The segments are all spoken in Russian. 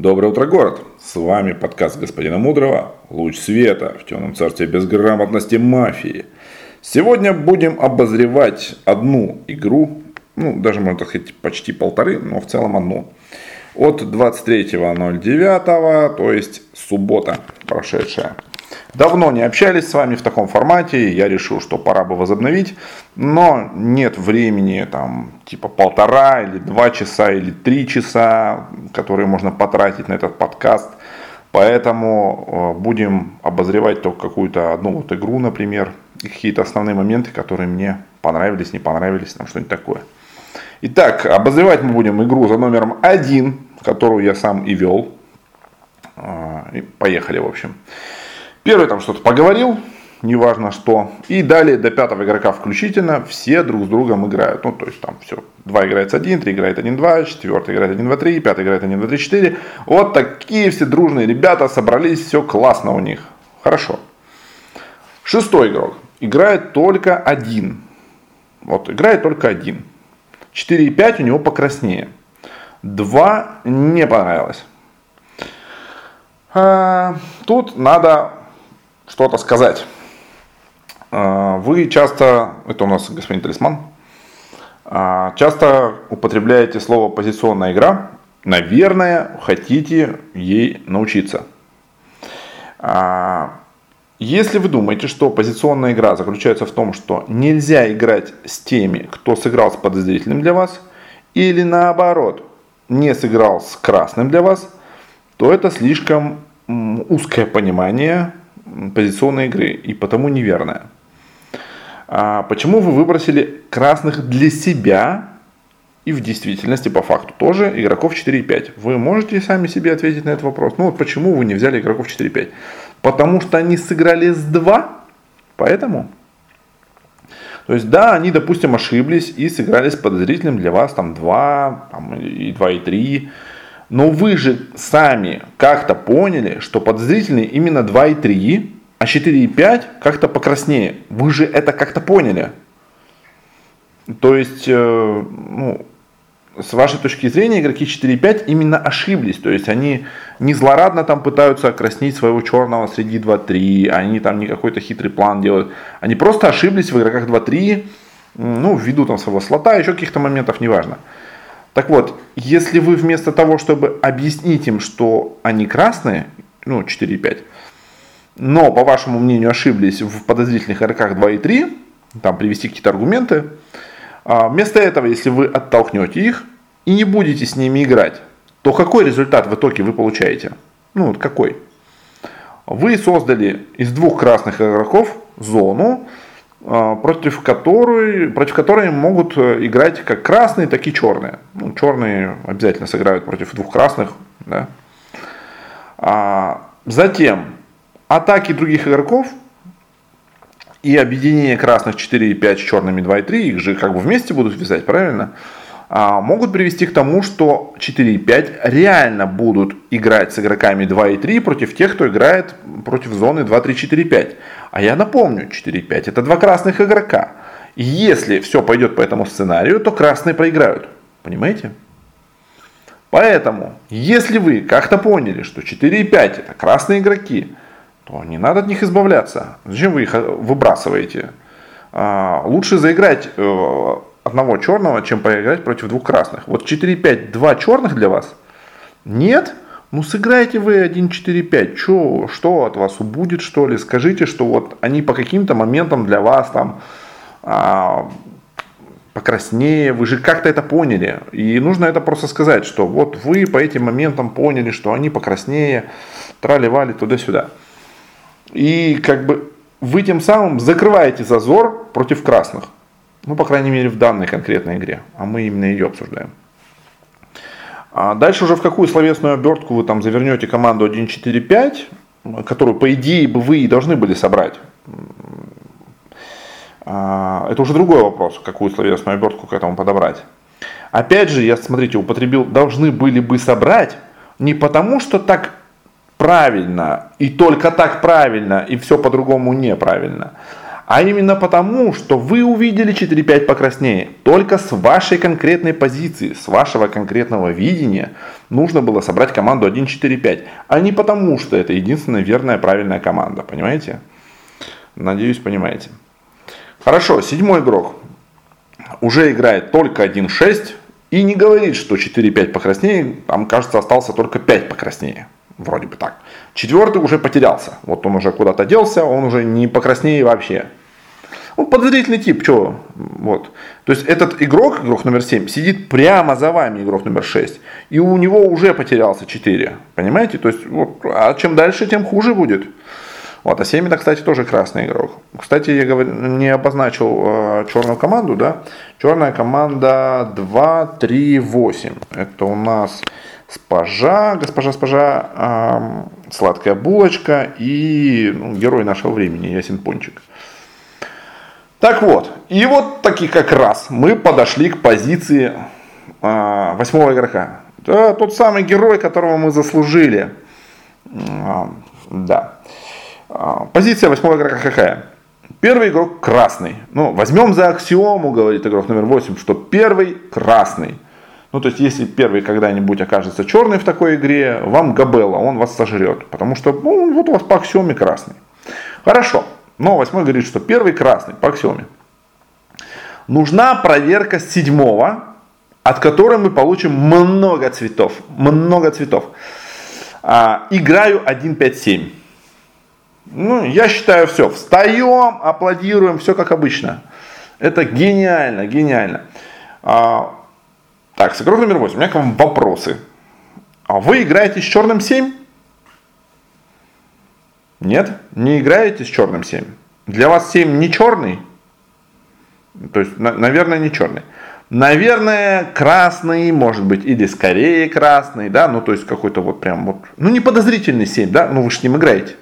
Доброе утро, город! С вами подкаст господина Мудрого «Луч света в темном царстве безграмотности мафии». Сегодня будем обозревать одну игру, ну, даже, можно так сказать, почти полторы, но в целом одну. От 23.09, то есть суббота прошедшая. Давно не общались с вами в таком формате, я решил, что пора бы возобновить, но нет времени, там, типа полтора или два часа или три часа, которые можно потратить на этот подкаст. Поэтому э, будем обозревать только какую-то одну вот игру, например, и какие-то основные моменты, которые мне понравились, не понравились, там что-нибудь такое. Итак, обозревать мы будем игру за номером один, которую я сам и вел. А, и поехали, в общем. Первый там что-то поговорил, неважно что. И далее до пятого игрока включительно все друг с другом играют. Ну, то есть там все. Два играет с один, три играет один, два, четвертый играет один, два, три, пятый играет один, два, три, четыре. Вот такие все дружные ребята собрались, все классно у них. Хорошо. Шестой игрок играет только один. Вот, играет только один. 4 и 5 у него покраснее. 2 не понравилось. А, тут надо что-то сказать. А, вы часто, это у нас господин талисман, а, часто употребляете слово позиционная игра. Наверное, хотите ей научиться. А, если вы думаете, что позиционная игра заключается в том, что нельзя играть с теми, кто сыграл с подозрительным для вас, или наоборот, не сыграл с красным для вас, то это слишком узкое понимание позиционной игры и потому неверная. А почему вы выбросили красных для себя и в действительности по факту тоже игроков 4-5? Вы можете сами себе ответить на этот вопрос. Ну вот почему вы не взяли игроков 4-5? Потому что они сыграли с 2, поэтому. То есть да, они, допустим, ошиблись и сыграли с подозрительным для вас там 2 там, и 2 и 3. Но вы же сами как-то поняли, что подозрительные именно 2 и 3, а 4 и 5 как-то покраснее. Вы же это как-то поняли. То есть, э, ну, с вашей точки зрения, игроки 4 и 5 именно ошиблись. То есть они не злорадно там пытаются окраснить своего черного среди 2-3, они там не какой-то хитрый план делают. Они просто ошиблись в игроках 2-3, ну, ввиду там своего слота, еще каких-то моментов, неважно. Так вот, если вы вместо того, чтобы объяснить им, что они красные, ну, 4 и 5, но, по вашему мнению, ошиблись в подозрительных игроках 2 и 3, там привести какие-то аргументы, а, вместо этого, если вы оттолкнете их и не будете с ними играть, то какой результат в итоге вы получаете? Ну, вот какой? Вы создали из двух красных игроков зону, против которой, против которой могут э, играть как красные, так и черные. Ну, черные обязательно сыграют против двух красных. Да? А затем атаки других игроков и объединение красных 4 и 5 с черными 2 и 3, их же как бы вместе будут вязать, правильно? А, могут привести к тому, что 4 и 5 реально будут играть с игроками 2 и 3 против тех, кто играет против зоны 2, 3, 4, 5. А я напомню, 4 и 5 это два красных игрока. И если все пойдет по этому сценарию, то красные проиграют. Понимаете? Поэтому, если вы как-то поняли, что 4 и 5 это красные игроки, то не надо от них избавляться. Зачем вы их э, выбрасываете? А, лучше заиграть э, одного черного, чем поиграть против двух красных. Вот 4-5, два черных для вас? Нет? Ну сыграйте вы 1-4-5. Чё, что от вас убудет, что ли? Скажите, что вот они по каким-то моментам для вас там а, покраснее, вы же как-то это поняли. И нужно это просто сказать, что вот вы по этим моментам поняли, что они покраснее, трали-вали туда-сюда. И как бы вы тем самым закрываете зазор против красных. Ну, по крайней мере, в данной конкретной игре. А мы именно ее обсуждаем. А дальше уже в какую словесную обертку вы там завернете команду 1-4-5, которую, по идее, бы вы и должны были собрать. А, это уже другой вопрос, какую словесную обертку к этому подобрать. Опять же, я, смотрите, употребил «должны были бы собрать», не потому, что так правильно, и только так правильно, и все по-другому неправильно, а именно потому, что вы увидели 4-5 покраснее только с вашей конкретной позиции, с вашего конкретного видения, нужно было собрать команду 1-4-5, а не потому, что это единственная верная правильная команда, понимаете? Надеюсь, понимаете. Хорошо, седьмой игрок уже играет только 1-6 и не говорит, что 4-5 покраснее, там, кажется, остался только 5 покраснее. Вроде бы так. Четвертый уже потерялся. Вот он уже куда-то делся, он уже не покраснее вообще. Он подозрительный тип, что? Вот. То есть этот игрок, игрок номер 7, сидит прямо за вами, игрок номер 6. И у него уже потерялся 4. Понимаете? То есть, вот, а чем дальше, тем хуже будет. Вот, а 7 это, кстати, тоже красный игрок. Кстати, я говорю, не обозначил э, черную команду, да? Черная команда 2, 3, 8. Это у нас спажа, госпожа спажа, э, сладкая булочка и ну, герой нашего времени, Ясен Пончик. Так вот, и вот таки как раз мы подошли к позиции э, восьмого игрока. Это тот самый герой, которого мы заслужили. Э, да. Э, позиция восьмого игрока какая? Первый игрок красный. Ну, возьмем за аксиому, говорит игрок номер 8, что первый красный. Ну, то есть, если первый когда-нибудь окажется черный в такой игре, вам Габелла, он вас сожрет. Потому что, ну, вот у вас по аксиоме красный. Хорошо. Но восьмой говорит, что первый красный по аксиоме. Нужна проверка седьмого, от которой мы получим много цветов. Много цветов. А, играю 1-5-7. Ну, я считаю, все. Встаем, аплодируем, все как обычно. Это гениально, гениально. А, так, с игрок номер 8. У меня к вам вопросы. А вы играете с черным 7? Нет? Не играете с черным 7? Для вас 7 не черный? То есть, на, наверное, не черный. Наверное, красный, может быть, или скорее красный, да, ну, то есть какой-то вот прям вот, ну, не подозрительный 7, да, ну, вы же с ним играете.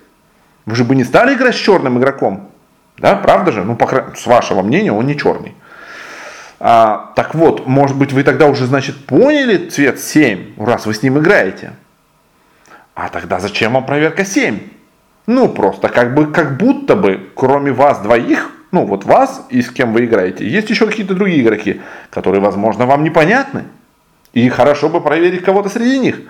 Вы же бы не стали играть с черным игроком, да, правда же? Ну, по, с вашего мнения, он не черный. А, так вот, может быть, вы тогда уже, значит, поняли цвет 7, раз вы с ним играете. А тогда зачем вам проверка 7? Ну, просто как бы, как будто бы, кроме вас двоих, ну, вот вас и с кем вы играете, есть еще какие-то другие игроки, которые, возможно, вам непонятны. И хорошо бы проверить кого-то среди них.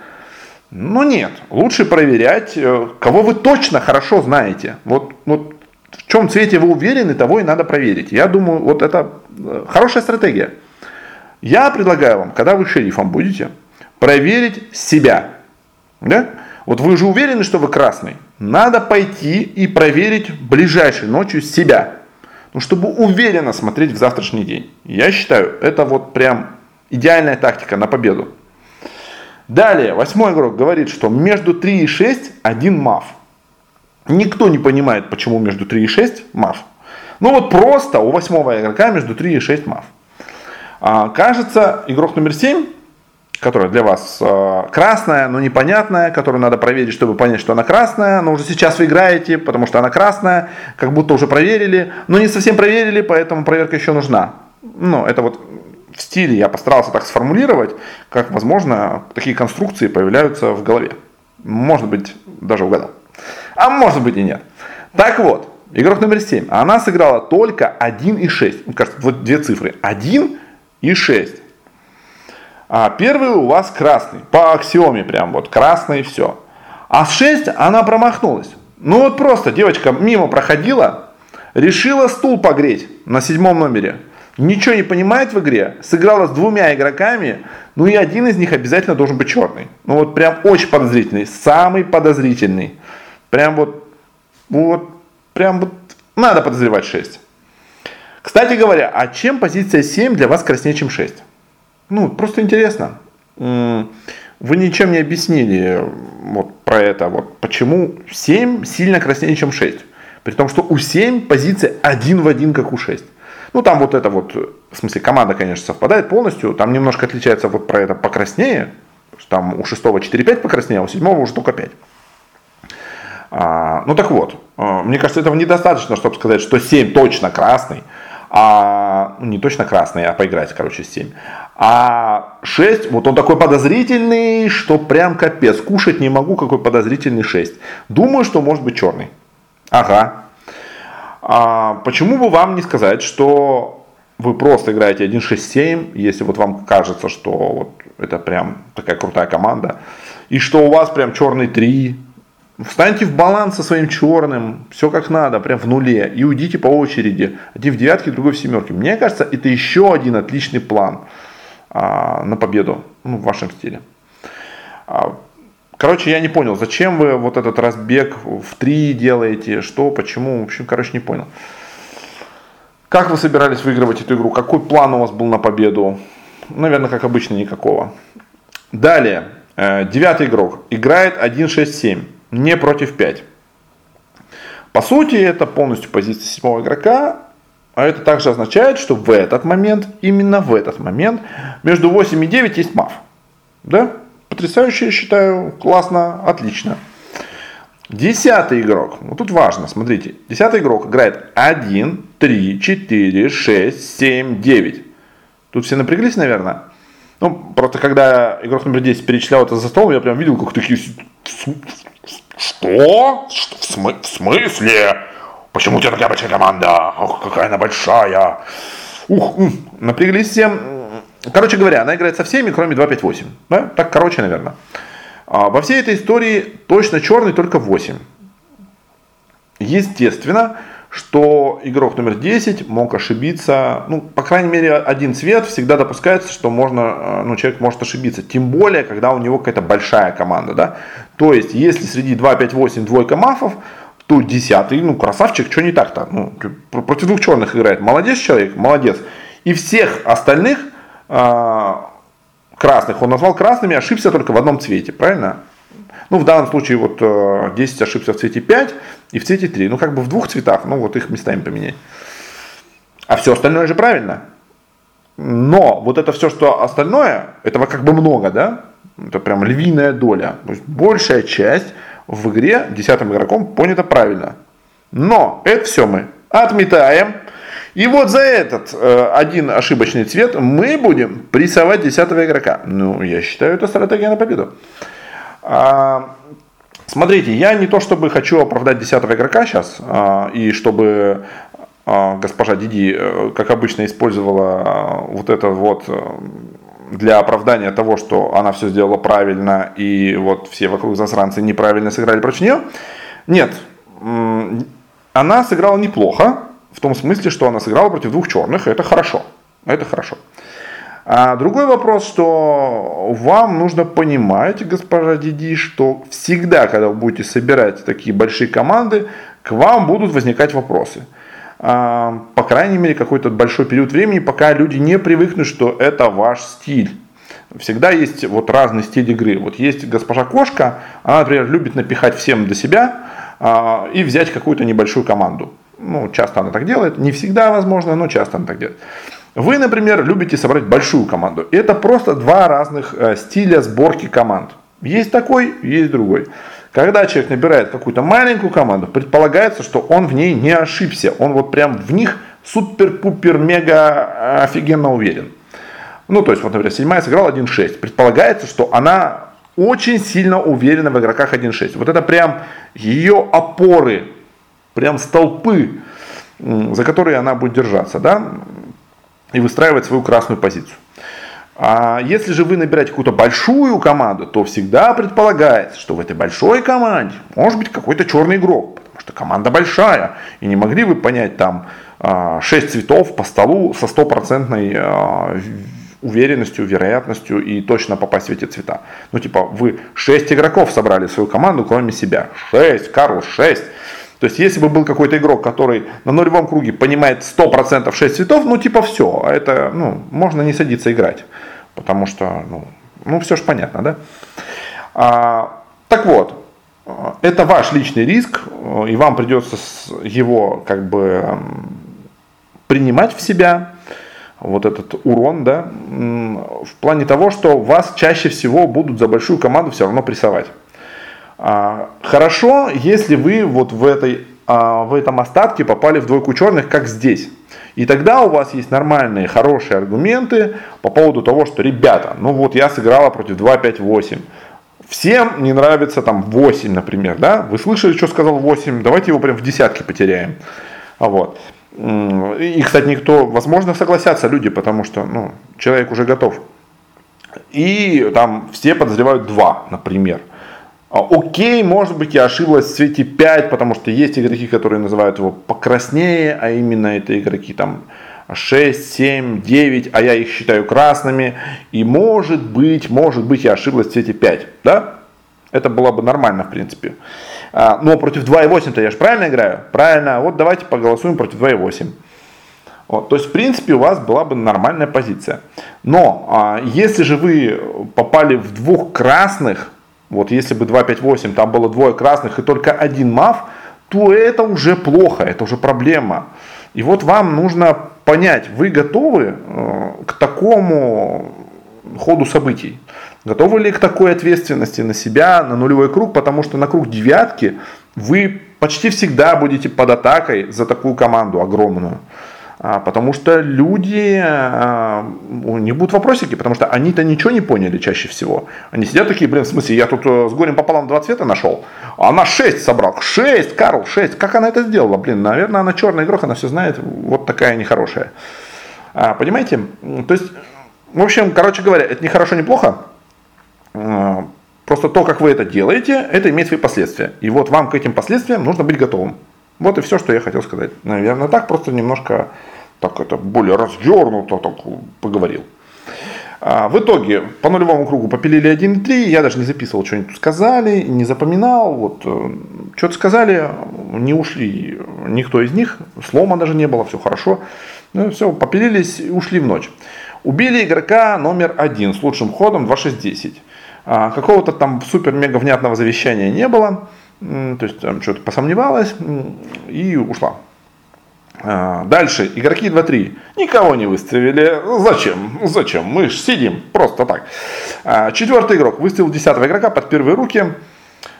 Но нет, лучше проверять, э, кого вы точно хорошо знаете. Вот, вот в чем цвете вы уверены, того и надо проверить. Я думаю, вот это э, хорошая стратегия. Я предлагаю вам, когда вы шерифом будете, проверить себя. Да? Вот вы же уверены, что вы красный. Надо пойти и проверить ближайшей ночью себя. Ну, чтобы уверенно смотреть в завтрашний день. Я считаю, это вот прям идеальная тактика на победу. Далее, восьмой игрок говорит, что между 3 и 6 один маф. Никто не понимает, почему между 3 и 6 маф. Ну вот просто у восьмого игрока между 3 и 6 маф. А, кажется, игрок номер 7 которая для вас э, красная, но непонятная, которую надо проверить, чтобы понять, что она красная, но уже сейчас вы играете, потому что она красная, как будто уже проверили, но не совсем проверили, поэтому проверка еще нужна. Ну, это вот в стиле я постарался так сформулировать, как, возможно, такие конструкции появляются в голове. Может быть, даже угадал. А может быть и нет. Так вот, игрок номер 7. Она сыграла только 1 и 6. Мне кажется, вот две цифры. 1 и 6. А первый у вас красный, по аксиоме прям вот, красный все. А с 6 она промахнулась. Ну вот просто девочка мимо проходила, решила стул погреть на седьмом номере. Ничего не понимает в игре, сыграла с двумя игроками, ну и один из них обязательно должен быть черный. Ну вот прям очень подозрительный, самый подозрительный. Прям вот, вот, прям вот, надо подозревать 6. Кстати говоря, а чем позиция 7 для вас краснее, чем 6? Ну, просто интересно. Вы ничем не объяснили вот про это, вот почему 7 сильно краснее, чем 6. При том, что у 7 позиция один в один, как у 6. Ну, там вот это вот, в смысле, команда, конечно, совпадает полностью. Там немножко отличается вот про это покраснее. Там у 6 4-5 покраснее, а у 7 уже только 5. А, ну так вот, а, мне кажется, этого недостаточно, чтобы сказать, что 7 точно красный а, ну, не точно красный, а поиграть, короче, с 7. А 6, вот он такой подозрительный, что прям капец, кушать не могу, какой подозрительный 6. Думаю, что может быть черный. Ага. А, почему бы вам не сказать, что вы просто играете 1-6-7, если вот вам кажется, что вот это прям такая крутая команда, и что у вас прям черный 3, встаньте в баланс со своим черным, все как надо, прям в нуле, и уйдите по очереди, один в девятке, другой в семерке. Мне кажется, это еще один отличный план а, на победу ну, в вашем стиле. А, короче, я не понял, зачем вы вот этот разбег в 3 делаете, что, почему, в общем, короче, не понял. Как вы собирались выигрывать эту игру? Какой план у вас был на победу? Наверное, как обычно, никакого. Далее, э, девятый игрок играет 1-6-7, не против 5. По сути, это полностью позиция седьмого игрока, а это также означает, что в этот момент, именно в этот момент, между 8 и 9 есть маф. Да? Потрясающе, я считаю, классно, отлично. Десятый игрок. Вот тут важно, смотрите. Десятый игрок играет 1, 3, 4, 6, 7, 9. Тут все напряглись, наверное. Ну, просто когда игрок номер 10 перечислял это за стол, я прям видел, как такие... Что? В, смы... в смысле? Почему у тебя такая большая команда? Ох, какая она большая. Ух, напряглись все. Короче говоря, она играет со всеми, кроме 258. Да? Так короче, наверное. А во всей этой истории точно черный только 8. Естественно, что игрок номер 10 мог ошибиться, ну, по крайней мере, один цвет. Всегда допускается, что можно, э, ну, человек может ошибиться, тем более, когда у него какая-то большая команда, да, то есть, если среди 2, 5, 8 двойка мафов, то 10, ну, красавчик, что не так-то, ну, против двух черных играет, молодец человек, молодец, и всех остальных а, красных он назвал красными, ошибся только в одном цвете, правильно? Ну, в данном случае вот 10 э, ошибся в цвете 5 и в цвете 3. Ну, как бы в двух цветах, ну, вот их местами поменять. А все остальное же правильно. Но вот это все, что остальное, этого как бы много, да? Это прям львиная доля. То есть большая часть в игре десятым игроком понята правильно. Но это все мы отметаем. И вот за этот э, один ошибочный цвет мы будем прессовать десятого игрока. Ну, я считаю, это стратегия на победу. А, смотрите, я не то чтобы хочу оправдать десятого игрока сейчас, а, и чтобы а, госпожа Диди, э, как обычно, использовала а, вот это вот э, для оправдания того, что она все сделала правильно, и вот все вокруг засранцы неправильно сыграли против нее. Нет, она сыграла неплохо, в том смысле, что она сыграла против двух черных, это хорошо. Это хорошо. А другой вопрос, что вам нужно понимать, госпожа Диди, что всегда, когда вы будете собирать такие большие команды, к вам будут возникать вопросы. А, по крайней мере, какой-то большой период времени, пока люди не привыкнут, что это ваш стиль. Всегда есть вот разный стиль игры. Вот есть госпожа кошка, она, например, любит напихать всем до себя а, и взять какую-то небольшую команду. Ну, часто она так делает, не всегда возможно, но часто она так делает. Вы, например, любите собрать большую команду. Это просто два разных э, стиля сборки команд. Есть такой, есть другой. Когда человек набирает какую-то маленькую команду, предполагается, что он в ней не ошибся. Он вот прям в них супер-пупер-мега э, офигенно уверен. Ну, то есть, вот, например, седьмая сыграла 1-6. Предполагается, что она очень сильно уверена в игроках 1-6. Вот это прям ее опоры прям столпы, за которые она будет держаться, да, и выстраивать свою красную позицию. А если же вы набираете какую-то большую команду, то всегда предполагается, что в этой большой команде может быть какой-то черный игрок, потому что команда большая, и не могли вы понять там 6 а, цветов по столу со стопроцентной а, уверенностью, вероятностью и точно попасть в эти цвета. Ну типа вы 6 игроков собрали в свою команду, кроме себя. 6, Карл 6. То есть, если бы был какой-то игрок, который на нулевом круге понимает 100% 6 цветов, ну, типа все, а это, ну, можно не садиться играть. Потому что, ну, ну все же понятно, да? А, так вот, это ваш личный риск, и вам придется его как бы принимать в себя, вот этот урон, да, в плане того, что вас чаще всего будут за большую команду все равно прессовать. А, хорошо, если вы вот в, этой, а, в этом остатке попали в двойку черных, как здесь. И тогда у вас есть нормальные, хорошие аргументы по поводу того, что, ребята, ну вот я сыграла против 2, 5, 8. Всем не нравится там 8, например, да? Вы слышали, что сказал 8? Давайте его прям в десятке потеряем. А вот. И, кстати, никто, возможно, согласятся люди, потому что ну, человек уже готов. И там все подозревают два, например. А, окей, может быть, я ошиблась в цвете 5, потому что есть игроки, которые называют его покраснее, а именно это игроки там 6, 7, 9, а я их считаю красными. И может быть, может быть, я ошиблась в цвете 5. Да? Это было бы нормально, в принципе. А, но против 2.8-то я же правильно играю? Правильно. Вот давайте поголосуем против 2.8. Вот, то есть, в принципе, у вас была бы нормальная позиция. Но а, если же вы попали в двух красных, вот если бы 2.5.8, там было двое красных и только один мав, то это уже плохо, это уже проблема. И вот вам нужно понять, вы готовы э, к такому ходу событий. Готовы ли к такой ответственности на себя, на нулевой круг, потому что на круг девятки вы почти всегда будете под атакой за такую команду огромную. А, потому что люди, а, не будут вопросики, потому что они-то ничего не поняли чаще всего. Они сидят такие, блин, в смысле, я тут э, с горем пополам два цвета нашел, а она 6 собрал. 6, Карл, 6. Как она это сделала? Блин, наверное, она черный игрок, она все знает, вот такая нехорошая. А, понимаете? То есть, в общем, короче говоря, это не хорошо, не плохо. Просто то, как вы это делаете, это имеет свои последствия. И вот вам к этим последствиям нужно быть готовым. Вот и все, что я хотел сказать. Наверное, так просто немножко так это более развернуто так поговорил. А, в итоге по нулевому кругу попилили 1 3, я даже не записывал, что они тут сказали, не запоминал, вот э, что-то сказали, не ушли никто из них, слома даже не было, все хорошо, ну, все, попилились и ушли в ночь. Убили игрока номер один с лучшим ходом 2-6-10. А, какого-то там супер-мега внятного завещания не было, то есть там что-то посомневалась и ушла. А, дальше, игроки 2-3. Никого не выставили. Зачем? Зачем? Мы же сидим просто так. А, четвертый игрок выставил десятого игрока под первые руки.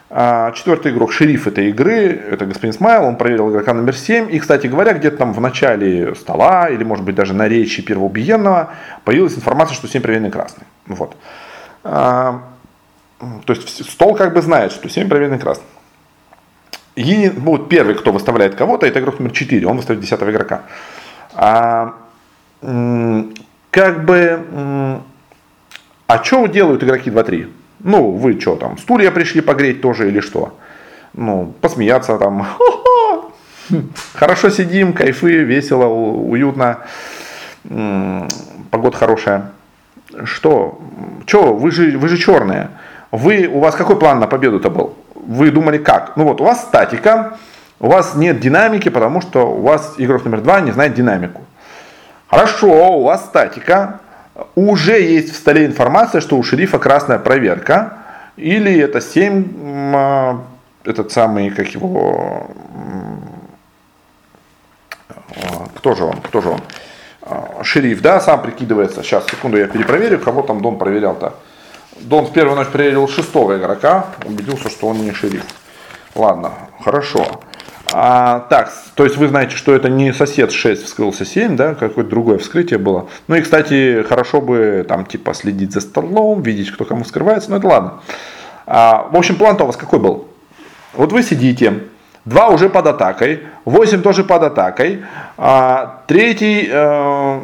А, четвертый игрок, шериф этой игры, это господин Смайл, он проверил игрока номер 7. И, кстати говоря, где-то там в начале стола, или может быть даже на речи первого убиенного, появилась информация, что 7 проверенный красный. Вот. То есть стол как бы знает, что 7 проверенный красный. И вот первый, кто выставляет кого-то, это игрок номер 4, он выставит 10 игрока. А, как бы, а что делают игроки 2-3? Ну, вы что там, стулья пришли погреть тоже или что? Ну, посмеяться там. Хорошо сидим, кайфы, весело, уютно, погода хорошая. Что? Что? Вы же, вы же черные. Вы, у вас какой план на победу-то был? Вы думали как? Ну вот, у вас статика, у вас нет динамики, потому что у вас игрок номер два не знает динамику. Хорошо, у вас статика, уже есть в столе информация, что у шерифа красная проверка, или это 7, а, этот самый, как его, а, кто же он, кто же он, а, шериф, да, сам прикидывается, сейчас, секунду, я перепроверю, кого там Дон проверял-то. Дон в первую ночь проверил шестого игрока, убедился, что он не шериф. Ладно, хорошо. А, так, то есть вы знаете, что это не сосед 6 вскрылся 7, да, какое-то другое вскрытие было. Ну и, кстати, хорошо бы там типа следить за столом, видеть, кто кому скрывается, но это ладно. А, в общем, план-то у вас какой был? Вот вы сидите, два уже под атакой, 8 тоже под атакой, а, третий э,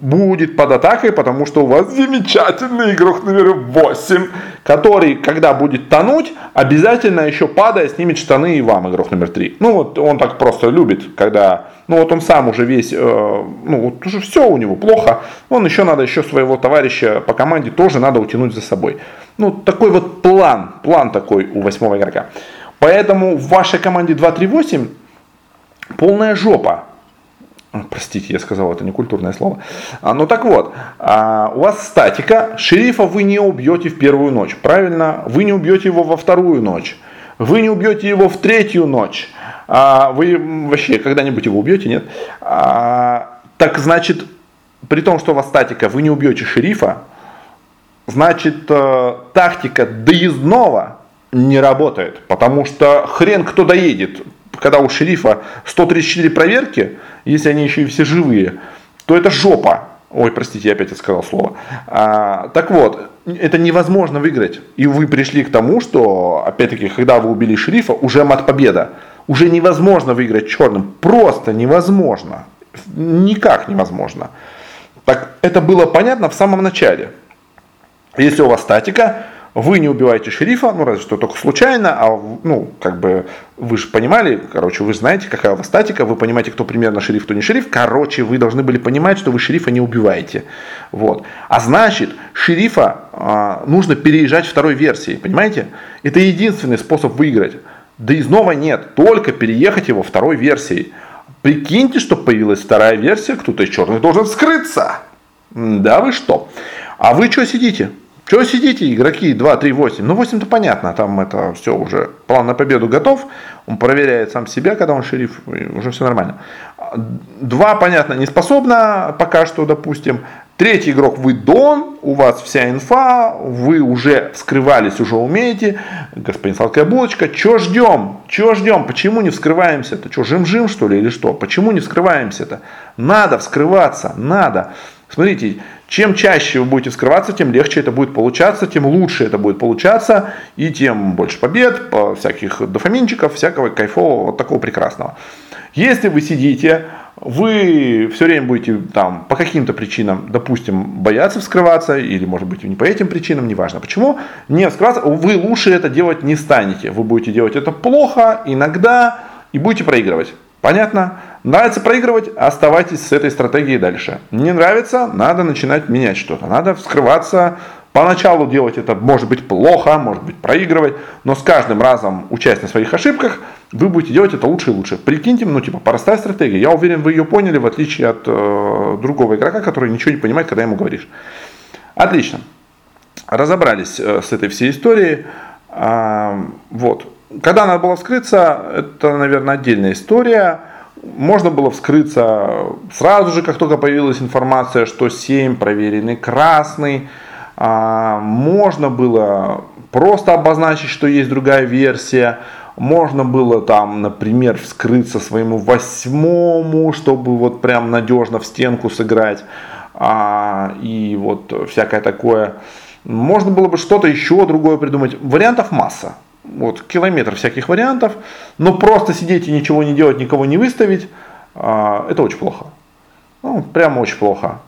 будет под атакой, потому что у вас замечательный игрок номер 8, который, когда будет тонуть, обязательно еще падая снимет штаны и вам, игрок номер 3. Ну вот он так просто любит, когда, ну вот он сам уже весь, э, ну вот уже все у него плохо, он еще надо еще своего товарища по команде тоже надо утянуть за собой. Ну такой вот план, план такой у восьмого игрока. Поэтому в вашей команде 2-3-8 полная жопа. Простите, я сказал это некультурное слово. А, ну так вот, а, у вас статика, шерифа вы не убьете в первую ночь, правильно? Вы не убьете его во вторую ночь. Вы не убьете его в третью ночь. А, вы вообще когда-нибудь его убьете, нет? А, так значит, при том, что у вас статика, вы не убьете шерифа, значит, э, тактика доездного не работает. Потому что хрен кто доедет когда у шерифа 134 проверки, если они еще и все живые, то это жопа. Ой, простите, я опять сказал слово. А, так вот, это невозможно выиграть. И вы пришли к тому, что, опять-таки, когда вы убили шерифа, уже мат победа. Уже невозможно выиграть черным. Просто невозможно. Никак невозможно. Так это было понятно в самом начале. Если у вас статика, вы не убиваете шерифа, ну разве что только случайно, а ну как бы вы же понимали, короче, вы знаете, какая у вас статика, вы понимаете, кто примерно шериф, кто не шериф, короче, вы должны были понимать, что вы шерифа не убиваете, вот. А значит, шерифа а, нужно переезжать второй версии, понимаете? Это единственный способ выиграть. Да и снова нет, только переехать его второй версией. Прикиньте, что появилась вторая версия, кто-то из черных должен скрыться. Да вы что? А вы что сидите? Чего сидите, игроки 2, 3, 8? Ну, 8-то понятно, там это все уже, план на победу готов, он проверяет сам себя, когда он шериф, уже все нормально. Два, понятно, не способна пока что, допустим. Третий игрок вы Дон, у вас вся инфа, вы уже вскрывались, уже умеете. Господин сладкая булочка, что ждем? Чего ждем? Почему не вскрываемся-то? Что, жим-жим что ли или что? Почему не вскрываемся-то? Надо вскрываться, надо. Смотрите, чем чаще вы будете вскрываться, тем легче это будет получаться, тем лучше это будет получаться, и тем больше побед, всяких дофаминчиков, всякого кайфового, вот такого прекрасного. Если вы сидите, вы все время будете там по каким-то причинам, допустим, бояться вскрываться, или может быть не по этим причинам, неважно почему, не вскрываться, вы лучше это делать не станете. Вы будете делать это плохо, иногда, и будете проигрывать. Понятно? Нравится проигрывать, оставайтесь с этой стратегией дальше. Не нравится, надо начинать менять что-то. Надо вскрываться. Поначалу делать это может быть плохо, может быть проигрывать, но с каждым разом, учась на своих ошибках, вы будете делать это лучше и лучше. Прикиньте, ну типа простая стратегия. Я уверен, вы ее поняли, в отличие от э, другого игрока, который ничего не понимает, когда ему говоришь. Отлично. Разобрались э, с этой всей историей. Э, вот. Когда надо было вскрыться, это, наверное, отдельная история. Можно было вскрыться сразу же, как только появилась информация, что 7 проверенный красный. А, можно было просто обозначить, что есть другая версия. Можно было там, например, вскрыться своему восьмому, чтобы вот прям надежно в стенку сыграть. А, и вот всякое такое. Можно было бы что-то еще другое придумать. Вариантов масса вот, километр всяких вариантов, но просто сидеть и ничего не делать, никого не выставить, а, это очень плохо. Ну, прямо очень плохо.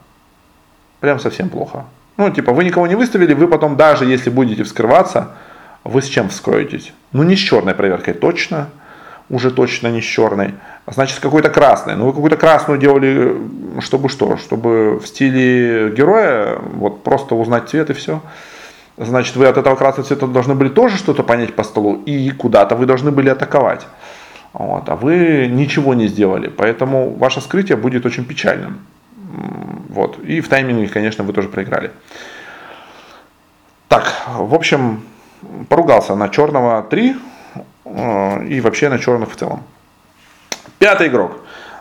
Прям совсем плохо. Ну, типа, вы никого не выставили, вы потом, даже если будете вскрываться, вы с чем вскроетесь? Ну, не с черной проверкой точно, уже точно не с черной, а значит, с какой-то красной. Ну, вы какую-то красную делали, чтобы что? Чтобы в стиле героя, вот просто узнать цвет и все. Значит, вы от этого красного цвета должны были тоже что-то понять по столу, и куда-то вы должны были атаковать. Вот, а вы ничего не сделали, поэтому ваше скрытие будет очень печальным. Вот, и в тайминге, конечно, вы тоже проиграли. Так, в общем, поругался на черного 3 э, и вообще на черных в целом. Пятый игрок.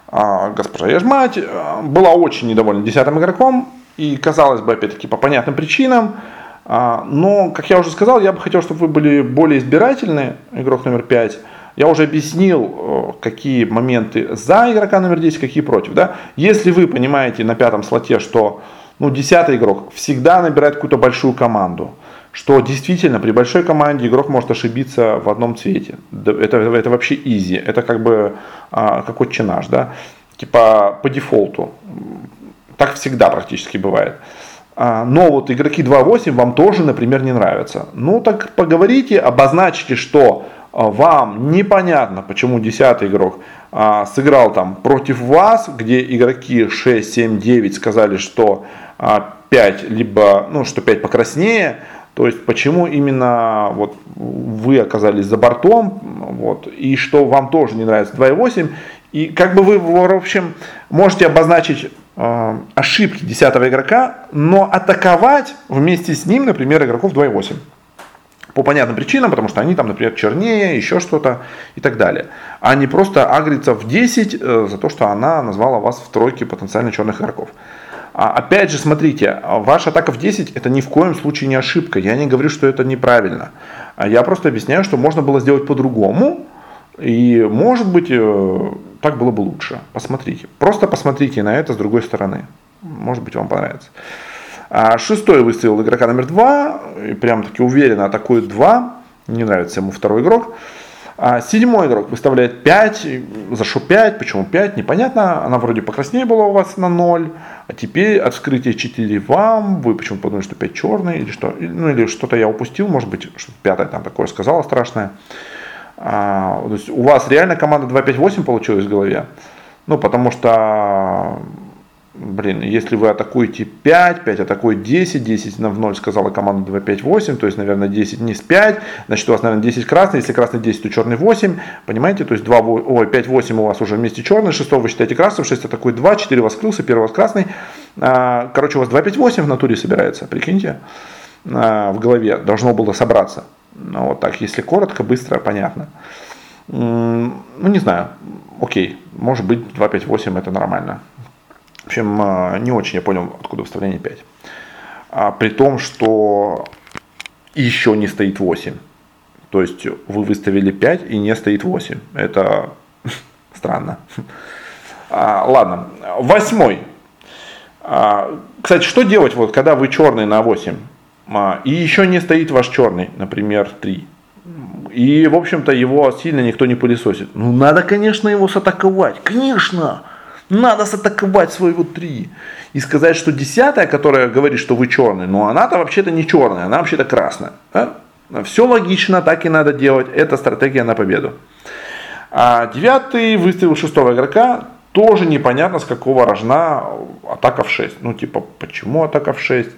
А, госпожа Ежмать э, была очень недовольна десятым игроком. И казалось бы, опять-таки, по понятным причинам, но, как я уже сказал, я бы хотел, чтобы вы были более избирательны, игрок номер 5. Я уже объяснил, э, какие моменты за игрока номер 10, какие против. Да? Если вы понимаете на пятом слоте, что ну, десятый игрок всегда набирает какую-то большую команду, что действительно при большой команде игрок может ошибиться в одном цвете. Это, это вообще изи. Это как бы а, как отче наш, да? Типа по дефолту. Так всегда практически бывает. А, но вот игроки 2.8 вам тоже, например, не нравятся. Ну так поговорите, обозначьте, что а, вам непонятно, почему 10 игрок а, сыграл там против вас, где игроки 6, 7, 9 сказали, что 5, либо, ну, что 5 покраснее, то есть почему именно вот вы оказались за бортом, вот, и что вам тоже не нравится 2.8, и как бы вы, в общем, можете обозначить ошибки 10 игрока, но атаковать вместе с ним, например, игроков 2.8. По понятным причинам, потому что они там, например, чернее, еще что-то и так далее. А не просто агриться в 10 э, за то, что она назвала вас в тройке потенциально черных игроков. А, опять же, смотрите, ваша атака в 10 это ни в коем случае не ошибка. Я не говорю, что это неправильно. А я просто объясняю, что можно было сделать по-другому. И может быть э, так было бы лучше. Посмотрите. Просто посмотрите на это с другой стороны. Может быть, вам понравится. А шестой выставил игрока номер два. И прям таки уверенно атакует два. Не нравится ему второй игрок. А седьмой игрок выставляет 5, за что 5, почему 5, непонятно, она вроде покраснее была у вас на 0, а теперь от вскрытия 4 вам, вы почему подумали, что 5 черный, или что, ну или что-то я упустил, может быть, что пятое там такое сказала страшное. А, то есть у вас реально команда 2-5-8 получилась в голове, ну потому что блин, если вы атакуете 5, 5 атакует 10, 10 на в 0 сказала команда 2, 5, 8, то есть, наверное, 10 не с 5, значит, у вас, наверное, 10 красный, если красный 10, то черный 8, понимаете, то есть 2, ой, 5, 8 у вас уже вместе черный, 6 вы считаете красным, 6 атакует 2, 4 у вас скрылся, 1 у вас красный, а, короче, у вас 2, 5, 8 в натуре собирается, прикиньте, а, в голове должно было собраться, ну, вот так, если коротко, быстро, понятно. Ну, не знаю, окей, может быть, 2, 5, 8 это нормально. В общем, а, не очень я понял, откуда вставление 5. А, при том, что еще не стоит 8. То есть вы выставили 5 и не стоит 8. Это странно. А, ладно, восьмой. А, кстати, что делать, вот, когда вы черный на 8, а, и еще не стоит ваш черный, например, 3. И, в общем-то, его сильно никто не пылесосит. Ну, надо, конечно, его сатаковать. Конечно! Надо сатаковать своего три. И сказать, что десятая, которая говорит, что вы черный, но она-то вообще-то не черная, она вообще-то красная. Да? Все логично, так и надо делать. Это стратегия на победу. А девятый выставил шестого игрока. Тоже непонятно, с какого рожна атака в 6. Ну, типа, почему атака в 6?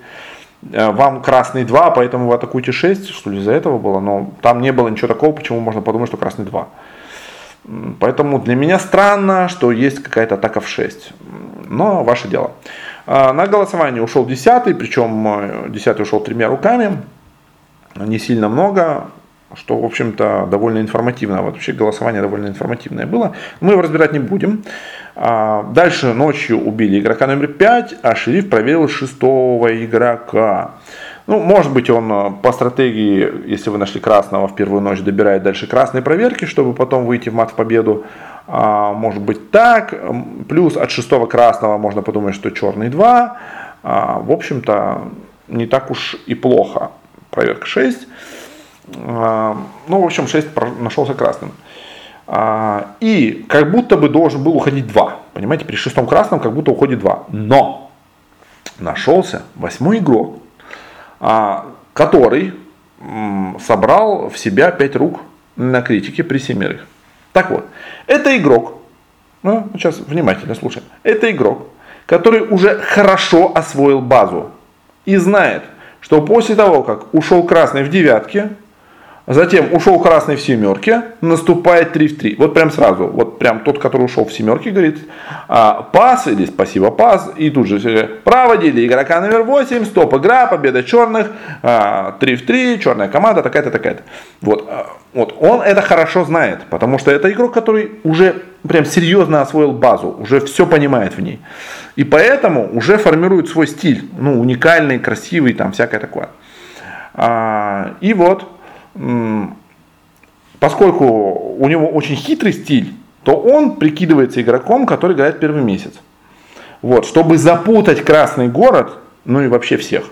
Э, вам красный 2, поэтому вы атакуете 6, что ли, из-за этого было. Но там не было ничего такого, почему можно подумать, что красный 2. Поэтому для меня странно, что есть какая-то атака в 6. Но ваше дело. А, на голосование ушел 10, причем 10 э, ушел тремя руками. Не сильно много, что, в общем-то, довольно информативно. Вот вообще голосование довольно информативное было. Мы его разбирать не будем. А, дальше ночью убили игрока номер 5, а шериф проверил шестого игрока. Ну, может быть, он э, по стратегии, если вы нашли красного в первую ночь, добирает дальше красные проверки, чтобы потом выйти в мат в победу. А, может быть так. Плюс от шестого красного можно подумать, что черный 2. А, в общем-то, не так уж и плохо. Проверка 6. А, ну, в общем, 6 нашелся красным. А, и как будто бы должен был уходить 2. Понимаете, при шестом красном как будто уходит 2. Но нашелся восьмой игрок, а, который собрал в себя пять рук на критике при семерых. Так вот, это игрок, ну, сейчас внимательно слушаем, это игрок, который уже хорошо освоил базу и знает, что после того, как ушел красный в девятке, Затем ушел красный в семерке, наступает 3 в 3. Вот прям сразу, вот прям тот, который ушел в семерке, говорит, а, пас или спасибо пас, и тут же проводили игрока номер 8, стоп игра, победа черных, а, 3 в 3, черная команда, такая-то, такая-то. Вот, а, вот, он это хорошо знает, потому что это игрок, который уже прям серьезно освоил базу, уже все понимает в ней. И поэтому уже формирует свой стиль, ну, уникальный, красивый, там, всякое такое. А, и вот, поскольку у него очень хитрый стиль, то он прикидывается игроком, который играет первый месяц. Вот, чтобы запутать красный город, ну и вообще всех.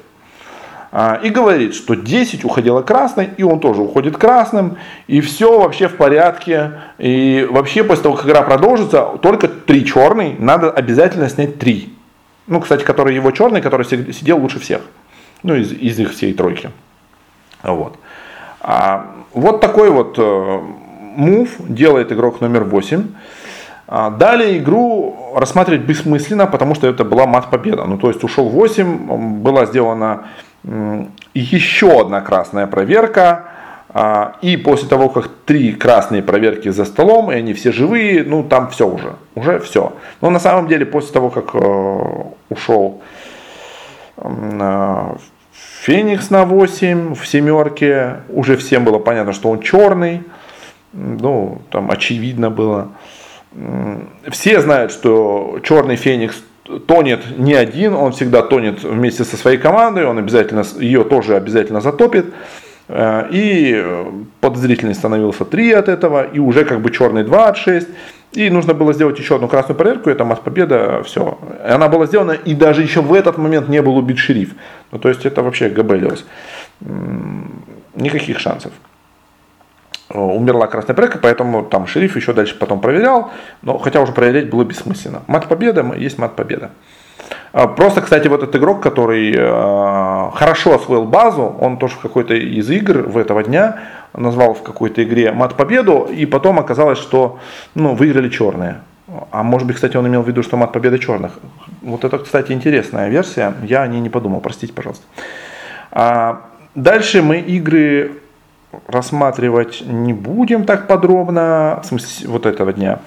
А, и говорит, что 10 уходило красной, и он тоже уходит красным, и все вообще в порядке. И вообще после того, как игра продолжится, только 3 черный, надо обязательно снять 3. Ну, кстати, который его черный, который сидел лучше всех. Ну, из, из их всей тройки. Вот. А, вот такой вот э, мув делает игрок номер 8. А, далее игру рассматривать бессмысленно, потому что это была мат-победа. Ну, то есть ушел 8, была сделана еще одна красная проверка. А, и после того, как три красные проверки за столом, и они все живые, ну там все уже, уже все. Но на самом деле после того, как э, ушел Феникс на 8 в семерке. Уже всем было понятно, что он черный. Ну, там очевидно было. Все знают, что черный Феникс тонет не один, он всегда тонет вместе со своей командой, он обязательно ее тоже обязательно затопит. Э, и подозрительный становился 3 от этого, и уже как бы черный 2 от 6. И нужно было сделать еще одну красную проверку, это масс победа, все. Она была сделана, и даже еще в этот момент не был убит шериф. Ну, то есть это вообще габелиос. Никаких шансов. умерла красная проверка, поэтому там шериф еще дальше потом проверял, но хотя уже проверять было бессмысленно. Мат победа есть мат победа. А, просто, кстати, вот этот игрок, который э, хорошо освоил базу, он тоже в какой-то из игр в этого дня назвал в какой-то игре мат победу, и потом оказалось, что ну, выиграли черные. А может быть, кстати, он имел в виду, что мат победа черных. Вот это, кстати, интересная версия. Я о ней не подумал, простите, пожалуйста. А дальше мы игры рассматривать не будем так подробно, в смысле вот этого дня.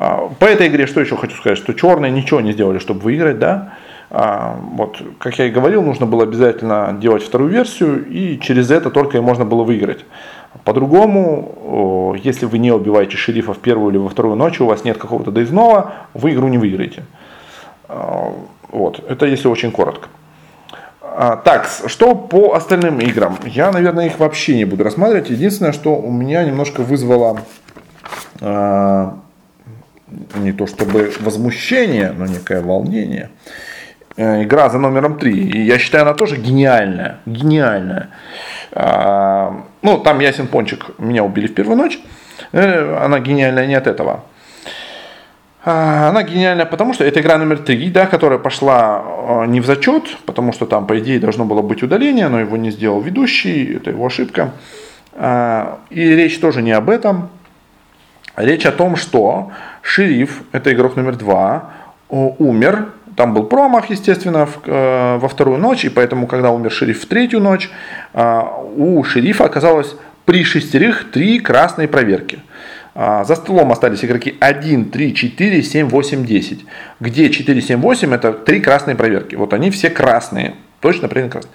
А, по этой игре что еще хочу сказать, что черные ничего не сделали, чтобы выиграть, да. А, вот, как я и говорил, нужно было обязательно делать вторую версию, и через это только и можно было выиграть. По-другому, если вы не убиваете шерифа в первую или во вторую ночь, у вас нет какого-то доездного, вы игру не выиграете. А, вот, это если очень коротко. Так, что по остальным играм? Я, наверное, их вообще не буду рассматривать. Единственное, что у меня немножко вызвало не то чтобы возмущение, но некое волнение. Э, игра за номером 3. И я считаю, она тоже гениальная. Гениальная. А, ну, там Ясен Пончик меня убили в первую ночь. Э, она гениальная не от этого. А, она гениальная, потому что это игра номер 3, да, которая пошла э, не в зачет, потому что там, по идее, должно было быть удаление, но его не сделал ведущий, это его ошибка. А, и речь тоже не об этом. Речь о том, что Шериф, это игрок номер два, умер. Там был промах, естественно, в, э, во вторую ночь, и поэтому, когда умер шериф в третью ночь, э, у шерифа оказалось при шестерых три красные проверки. Э, за столом остались игроки 1, 3, 4, 7, 8, 10. Где 4, 7, 8 это три красные проверки. Вот они все красные. Точно принято красные.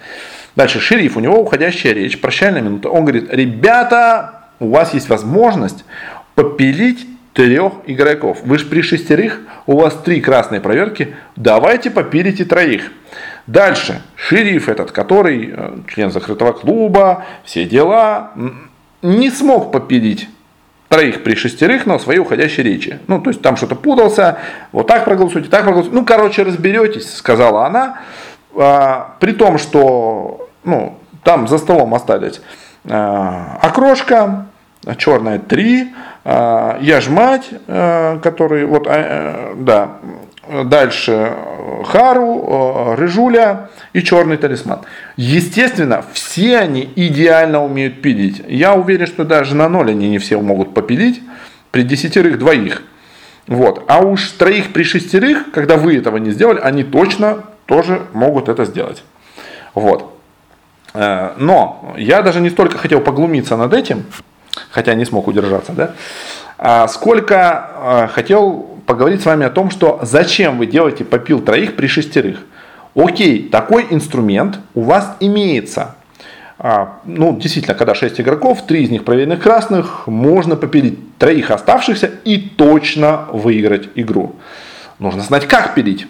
Дальше шериф, у него уходящая речь, прощальная минута. Он говорит, ребята, у вас есть возможность попилить трех игроков. Вы же при шестерых, у вас три красные проверки, давайте попилите троих. Дальше, шериф этот, который э, член закрытого клуба, все дела, не смог попилить троих при шестерых на своей уходящей речи. Ну, то есть там что-то путался, вот так проголосуйте, так проголосуйте. Ну, короче, разберетесь, сказала она. А, при том, что ну, там за столом остались а, окрошка, черная 3, а, я ж мать, а, который, вот, а, да, дальше Хару, Рыжуля и черный талисман. Естественно, все они идеально умеют пилить. Я уверен, что даже на ноль они не все могут попилить, при десятерых двоих. Вот. А уж троих при шестерых, когда вы этого не сделали, они точно тоже могут это сделать. Вот. Э, но я даже не столько хотел поглумиться над этим, хотя не смог удержаться, да? А сколько а, хотел поговорить с вами о том, что зачем вы делаете попил троих при шестерых. Окей, такой инструмент у вас имеется. А, ну, действительно, когда 6 игроков, 3 из них проверенных красных, можно попилить троих оставшихся и точно выиграть игру. Нужно знать, как пилить.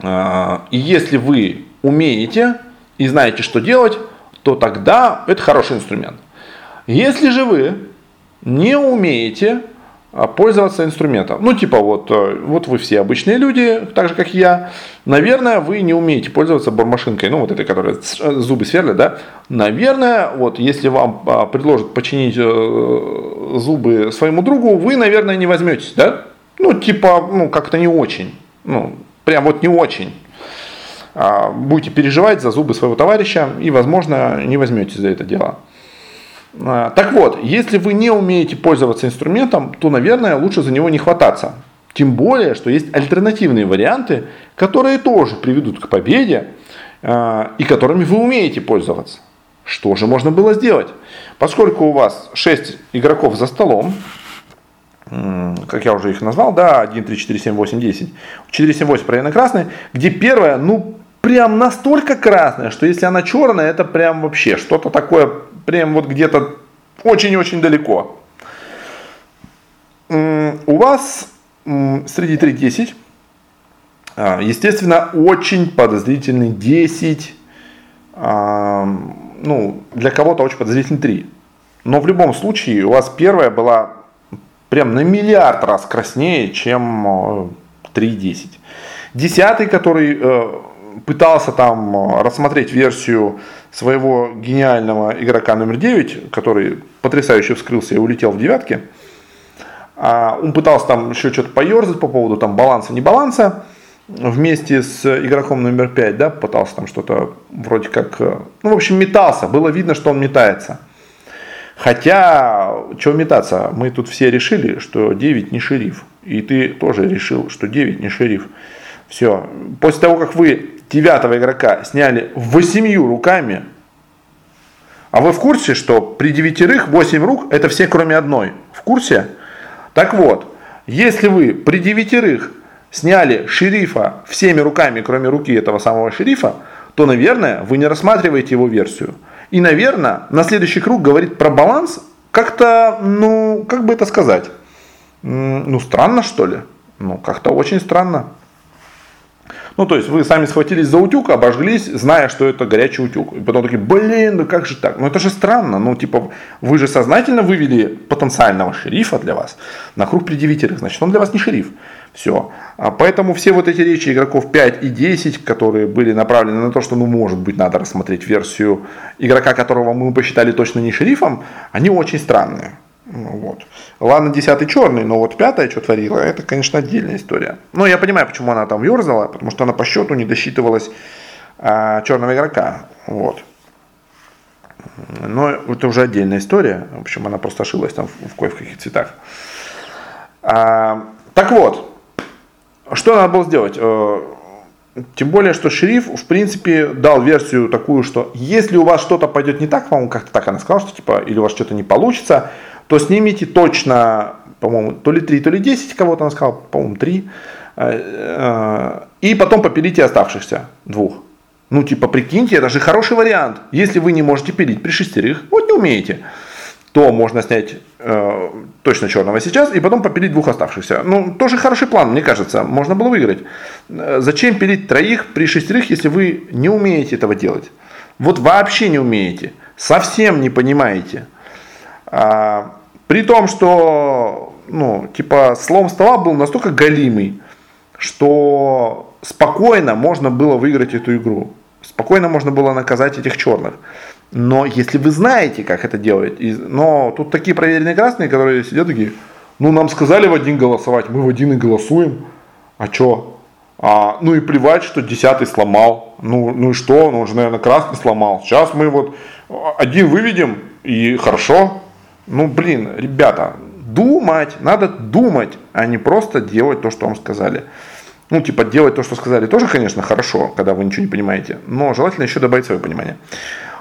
А, и если вы умеете и знаете, что делать, то тогда это хороший инструмент. Если же вы не умеете а, пользоваться инструментом. Ну, типа, вот, э, вот вы все обычные люди, так же, как я. Наверное, вы не умеете пользоваться бормашинкой, ну, вот этой, которая э, зубы сверлит, да. Наверное, вот, если вам а, предложат починить э, зубы своему другу, вы, наверное, не возьметесь, да. Ну, типа, ну, как-то не очень. Ну, прям вот не очень. А, будете переживать за зубы своего товарища и, возможно, не возьметесь за это дело. А, так вот, если вы не умеете пользоваться инструментом, то, наверное, лучше за него не хвататься. Тем более, что есть альтернативные варианты, которые тоже приведут к победе а, и которыми вы умеете пользоваться. Что же можно было сделать? Поскольку у вас 6 игроков за столом, как я уже их назвал, да, 1, 3, 4, 7, 8, 10. 4, 7, 8 проверено красные, где первая, ну, прям настолько красная, что если она черная, это прям вообще что-то такое прям вот где-то очень-очень далеко. У вас среди 3-10, а, естественно, очень подозрительный 10, а, ну, для кого-то очень подозрительный 3. Но в любом случае у вас первая была прям на миллиард раз краснее, чем 3.10. Э, Десятый, который э, пытался там э, рассмотреть версию своего гениального игрока номер 9, который потрясающе вскрылся и улетел в девятке. А он пытался там еще что-то поерзать по поводу там баланса, не баланса. Вместе с игроком номер 5, да, пытался там что-то вроде как, э, ну, в общем, метался. Было видно, что он метается. Хотя, чего метаться, мы тут все решили, что 9 не шериф. И ты тоже решил, что 9 не шериф. Все. После того, как вы девятого игрока сняли восемью руками, а вы в курсе, что при девятерых 8 рук это все кроме одной? В курсе? Так вот, если вы при девятерых сняли шерифа всеми руками, кроме руки этого самого шерифа, то, наверное, вы не рассматриваете его версию. И, наверное, на следующий круг говорит про баланс как-то, ну, как бы это сказать, ну, странно, что ли? Ну, как-то очень странно. Ну, то есть вы сами схватились за утюг, обожглись, зная, что это горячий утюг. И потом такие, блин, ну как же так? Ну это же странно. Ну, типа, вы же сознательно вывели потенциального шерифа для вас на круг девятерых. Значит, он для вас не шериф. Все. А поэтому все вот эти речи игроков 5 и 10, которые были направлены на то, что, ну, может быть, надо рассмотреть версию игрока, которого мы посчитали точно не шерифом, они очень странные. Ну, вот. Ладно, десятый черный, но вот пятая, что творила, это, конечно, отдельная история. Но я понимаю, почему она там ерзала, потому что она по счету не досчитывалась а, черного игрока. Вот. Но это уже отдельная история. В общем, она просто ошиблась там в, в кое-каких цветах. А, так вот, что надо было сделать? Э, тем более, что шериф, в принципе, дал версию такую, что если у вас что-то пойдет не так, по-моему, как-то так она сказала, что типа, или у вас что-то не получится, то снимите точно, по-моему, то ли 3, то ли 10, кого-то он сказал, по-моему, 3. Э, э, и потом попилите оставшихся двух. Ну, типа, прикиньте, это же хороший вариант. Если вы не можете пилить при шестерых, вот не умеете, то можно снять э, точно черного сейчас и потом попилить двух оставшихся. Ну, тоже хороший план, мне кажется, можно было выиграть. Э, зачем пилить троих при шестерых, если вы не умеете этого делать? Вот вообще не умеете, совсем не понимаете. А, при том, что, ну, типа, слом стола был настолько галимый, что спокойно можно было выиграть эту игру. Спокойно можно было наказать этих черных. Но если вы знаете, как это делать, и, но тут такие проверенные красные, которые сидят такие, ну нам сказали в один голосовать, мы в один и голосуем, а чё? А, ну и плевать, что десятый сломал, ну, ну и что, ну он же, наверное, красный сломал. Сейчас мы вот один выведем, и хорошо, ну, блин, ребята, думать, надо думать, а не просто делать то, что вам сказали. Ну, типа, делать то, что сказали, тоже, конечно, хорошо, когда вы ничего не понимаете, но желательно еще добавить свое понимание.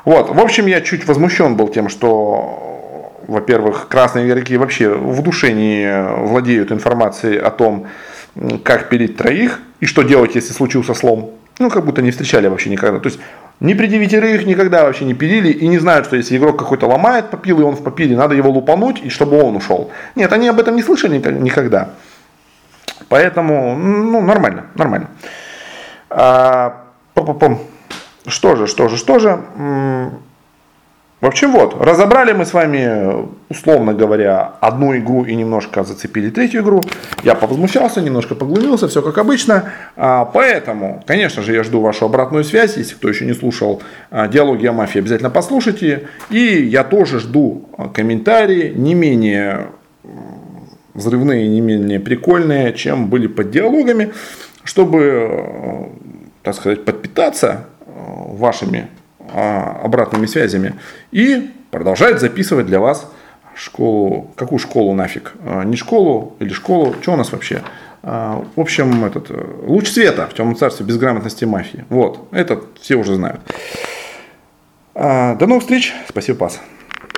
Вот, в общем, я чуть возмущен был тем, что, во-первых, красные игроки вообще в душе не владеют информацией о том, как пилить троих и что делать, если случился слом. Ну, как будто не встречали вообще никогда. То есть, ни при девятерых никогда вообще не пилили и не знают, что если игрок какой-то ломает попил, и он в попиле, надо его лупануть, и чтобы он ушел. Нет, они об этом не слышали никогда. Поэтому, ну, нормально, нормально. А, что же, что же, что же. В общем, вот, разобрали мы с вами, условно говоря, одну игру и немножко зацепили третью игру. Я повозмущался, немножко поглумился, все как обычно. А, поэтому, конечно же, я жду вашу обратную связь. Если кто еще не слушал а, диалоги о мафии, обязательно послушайте. И я тоже жду а, комментарии, не менее взрывные, не менее прикольные, чем были под диалогами, чтобы, так сказать, подпитаться вашими обратными связями и продолжает записывать для вас школу. Какую школу нафиг? А, не школу или школу? Что у нас вообще? А, в общем, этот э, луч света в темном царстве безграмотности мафии. Вот, это все уже знают. До новых встреч. Спасибо, Пас.